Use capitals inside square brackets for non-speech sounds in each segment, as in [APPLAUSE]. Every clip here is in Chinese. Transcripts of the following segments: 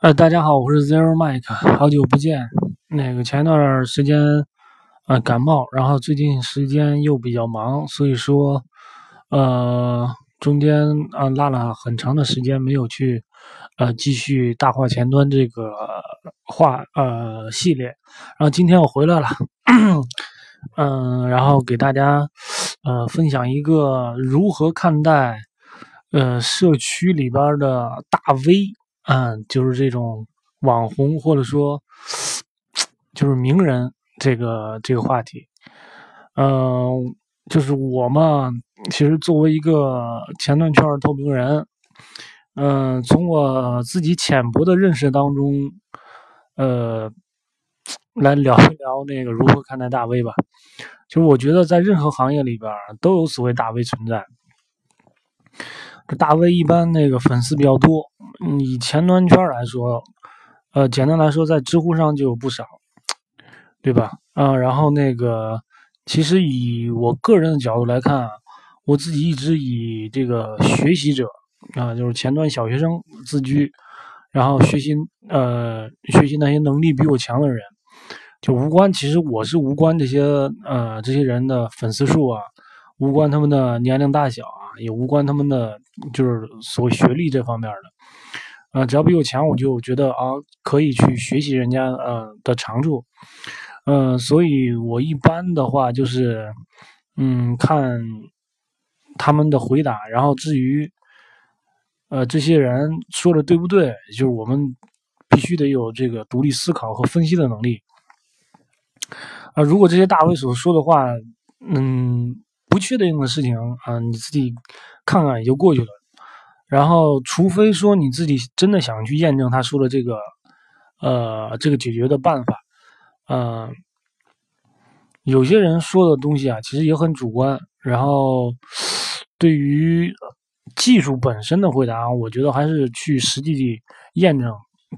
呃，大家好，我是 Zero Mike，好久不见。那个前一段时间，呃，感冒，然后最近时间又比较忙，所以说，呃，中间啊落了很长的时间没有去，呃，继续大话前端这个话呃系列。然后今天我回来了，嗯，然后给大家呃分享一个如何看待呃社区里边的大 V。嗯，就是这种网红或者说就是名人这个这个话题，嗯，就是我嘛，其实作为一个前端圈透明人，嗯，从我自己浅薄的认识当中，呃，来聊一聊那个如何看待大 V 吧。其实我觉得在任何行业里边都有所谓大 V 存在。这大 V 一般那个粉丝比较多，以前端圈来说，呃，简单来说，在知乎上就有不少，对吧？啊，然后那个，其实以我个人的角度来看，我自己一直以这个学习者啊，就是前端小学生自居，然后学习呃学习那些能力比我强的人，就无关，其实我是无关这些呃这些人的粉丝数啊，无关他们的年龄大小啊。也无关他们的就是所谓学历这方面的，呃，只要比我强，我就觉得啊，可以去学习人家呃的长处，嗯，所以我一般的话就是，嗯，看他们的回答，然后至于呃这些人说的对不对，就是我们必须得有这个独立思考和分析的能力，啊，如果这些大 V 所说的话，嗯。不确定的事情啊，你自己看看也就过去了。然后，除非说你自己真的想去验证他说的这个，呃，这个解决的办法，嗯，有些人说的东西啊，其实也很主观。然后，对于技术本身的回答，我觉得还是去实际的验证，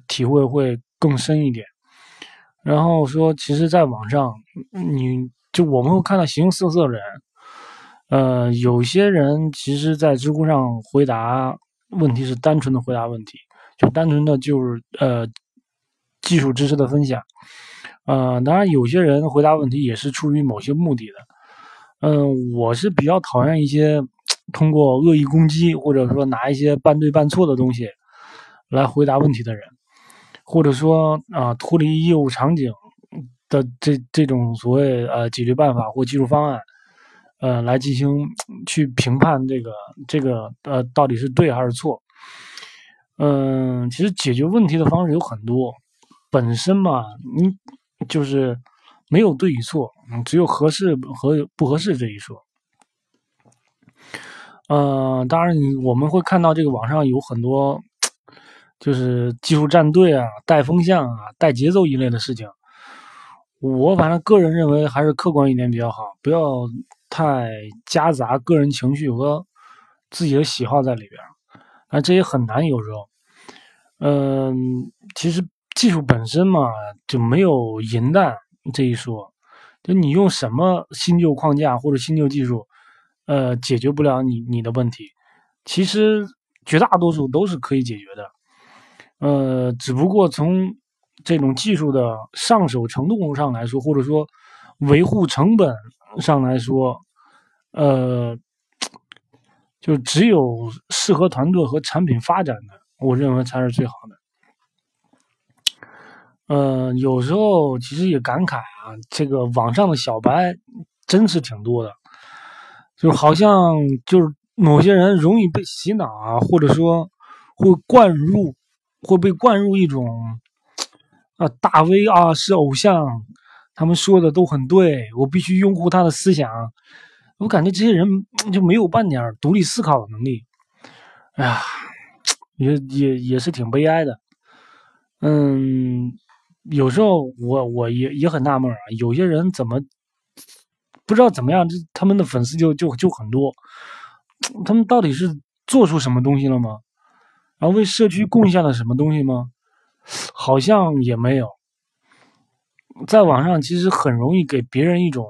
体会会更深一点。然后说，其实，在网上，你就我们会看到形形色色的人。呃，有些人其实，在知乎上回答问题是单纯的回答问题，就单纯的就是呃技术知识的分享。呃，当然，有些人回答问题也是出于某些目的的。嗯，我是比较讨厌一些通过恶意攻击或者说拿一些半对半错的东西来回答问题的人，或者说啊脱离业务场景的这这种所谓呃解决办法或技术方案。呃，来进行去评判这个这个呃，到底是对还是错？嗯，其实解决问题的方式有很多，本身嘛，你就是没有对与错，只有合适和不合适这一说。嗯，当然，我们会看到这个网上有很多，就是技术站队啊、带风向啊、带节奏一类的事情。我反正个人认为，还是客观一点比较好，不要。太夹杂个人情绪和自己的喜好在里边，啊，这也很难有时候。嗯，其实技术本身嘛，就没有银弹这一说，就你用什么新旧框架或者新旧技术，呃，解决不了你你的问题。其实绝大多数都是可以解决的，呃，只不过从这种技术的上手程度上来说，或者说维护成本。上来说，呃，就只有适合团队和产品发展的，我认为才是最好的。呃，有时候其实也感慨啊，这个网上的小白真是挺多的，就好像就是某些人容易被洗脑啊，或者说会灌入，会被灌入一种啊大 V 啊是偶像。他们说的都很对，我必须拥护他的思想。我感觉这些人 [TSK] 就没有半点独立思考的能力。哎呀，[TSK] 也也也是挺悲哀的。嗯，有时候我我也也很纳闷啊，有些人怎么 [TSK] 不知道怎么样，这他们的粉丝就就就很多。他们到底是做出什么东西了吗？然后为社区贡献了什么东西吗？[SNIFFS] 好像也没有。在网上其实很容易给别人一种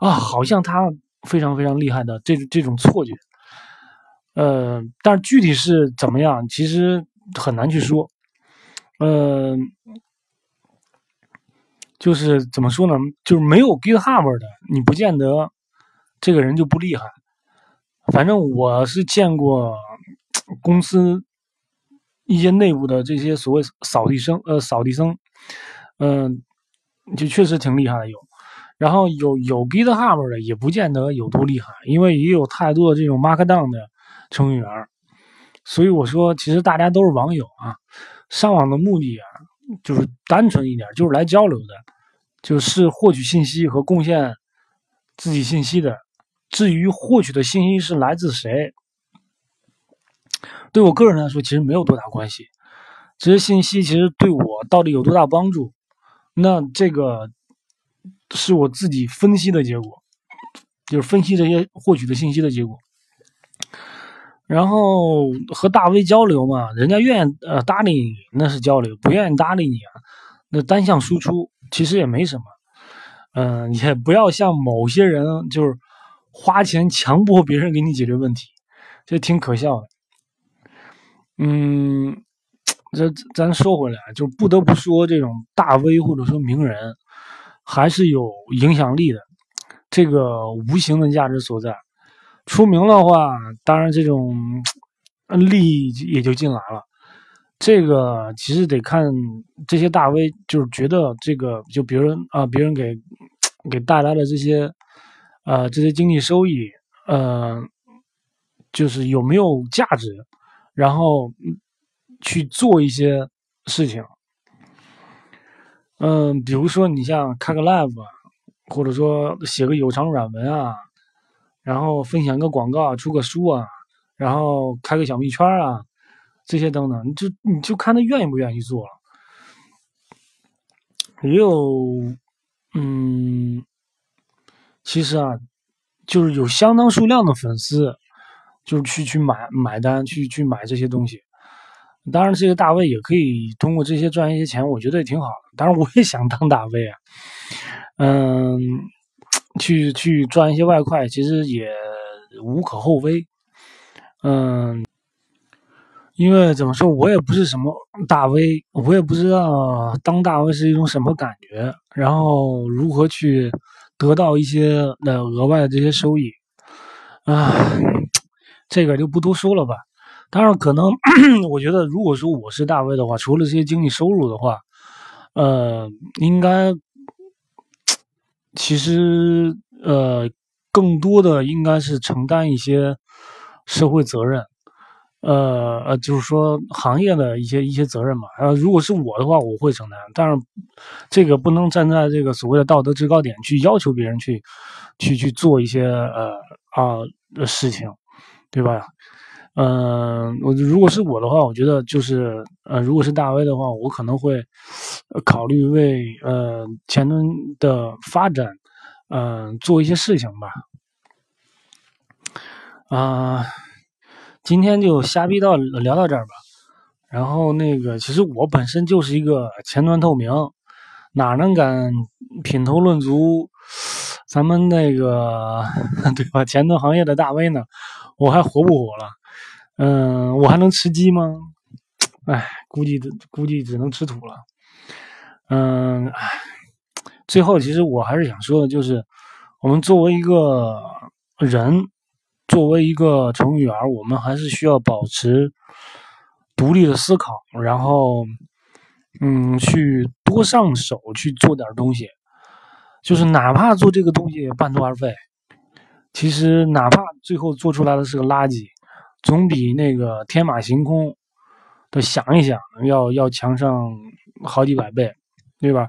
啊，好像他非常非常厉害的这这种错觉，呃，但是具体是怎么样，其实很难去说。呃，就是怎么说呢？就是没有 GitHub 的，你不见得这个人就不厉害。反正我是见过公司一些内部的这些所谓扫地僧，呃，扫地僧，嗯，就确实挺厉害的有。然后有有 GitHub 的也不见得有多厉害，因为也有太多的这种 Markdown 的程序员。所以我说，其实大家都是网友啊，上网的目的啊，就是单纯一点，就是来交流的，就是获取信息和贡献自己信息的。至于获取的信息是来自谁，对我个人来说其实没有多大关系。这些信息其实对我到底有多大帮助，那这个是我自己分析的结果，就是分析这些获取的信息的结果。然后和大 V 交流嘛，人家愿意呃搭理你那是交流，不愿意搭理你啊，那单向输出其实也没什么。嗯，也不要像某些人就是花钱强迫别人给你解决问题，这挺可笑的。嗯，这咱说回来，就不得不说这种大 V 或者说名人还是有影响力的，这个无形的价值所在。出名的话，当然这种利益也就进来了。这个其实得看这些大 V，就是觉得这个就别人啊，别人给给带来的这些呃这些经济收益，呃，就是有没有价值，然后去做一些事情。嗯，比如说你像开个 live，或者说写个有偿软文啊。然后分享个广告，出个书啊，然后开个小蜜圈啊，这些等等，你就你就看他愿意不愿意做了。也有，嗯，其实啊，就是有相当数量的粉丝，就是去去买买单，去去买这些东西。当然，这些大 V 也可以通过这些赚一些钱，我觉得也挺好的。当然，我也想当大 V 啊，嗯。去去赚一些外快，其实也无可厚非。嗯，因为怎么说，我也不是什么大 V，我也不知道当大 V 是一种什么感觉，然后如何去得到一些的额外的这些收益啊，这个就不多说了吧。当然，可能 [CLEARS THROAT] 我觉得，如果说我是大 V 的话，除了这些经济收入的话，呃，应该。其实，呃，更多的应该是承担一些社会责任，呃呃，就是说行业的一些一些责任嘛。呃，如果是我的话，我会承担，但是这个不能站在这个所谓的道德制高点去要求别人去去去做一些呃啊的事情，对吧？嗯，我如果是我的话，我觉得就是呃，如果是大 V 的话，我可能会考虑为呃前端的发展，嗯，做一些事情吧。啊，今天就瞎逼到聊到这儿吧。然后那个，其实我本身就是一个前端透明，哪能敢品头论足咱们那个 [LAUGHS] 对吧？前端行业的大 V 呢？我还活不活了？嗯，我还能吃鸡吗？哎，估计估计只能吃土了。嗯，哎，最后其实我还是想说的，就是我们作为一个人，作为一个程序员，我们还是需要保持独立的思考，然后嗯，去多上手去做点东西，就是哪怕做这个东西半途而废，其实哪怕最后做出来的是个垃圾。总比那个天马行空的想一想要要强上好几百倍，对吧？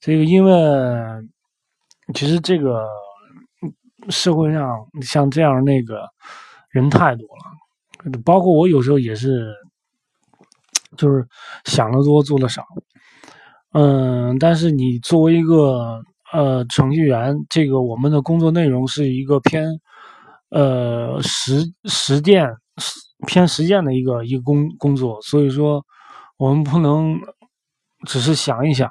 这个因为其实这个社会上像这样那个人太多了，包括我有时候也是，就是想的多做的少。嗯，但是你作为一个呃程序员，这个我们的工作内容是一个偏。呃，实实践偏实践的一个一个工工作，所以说我们不能只是想一想，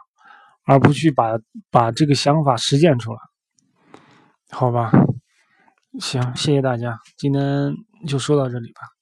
而不去把把这个想法实践出来，好吧？行，谢谢大家，今天就说到这里吧。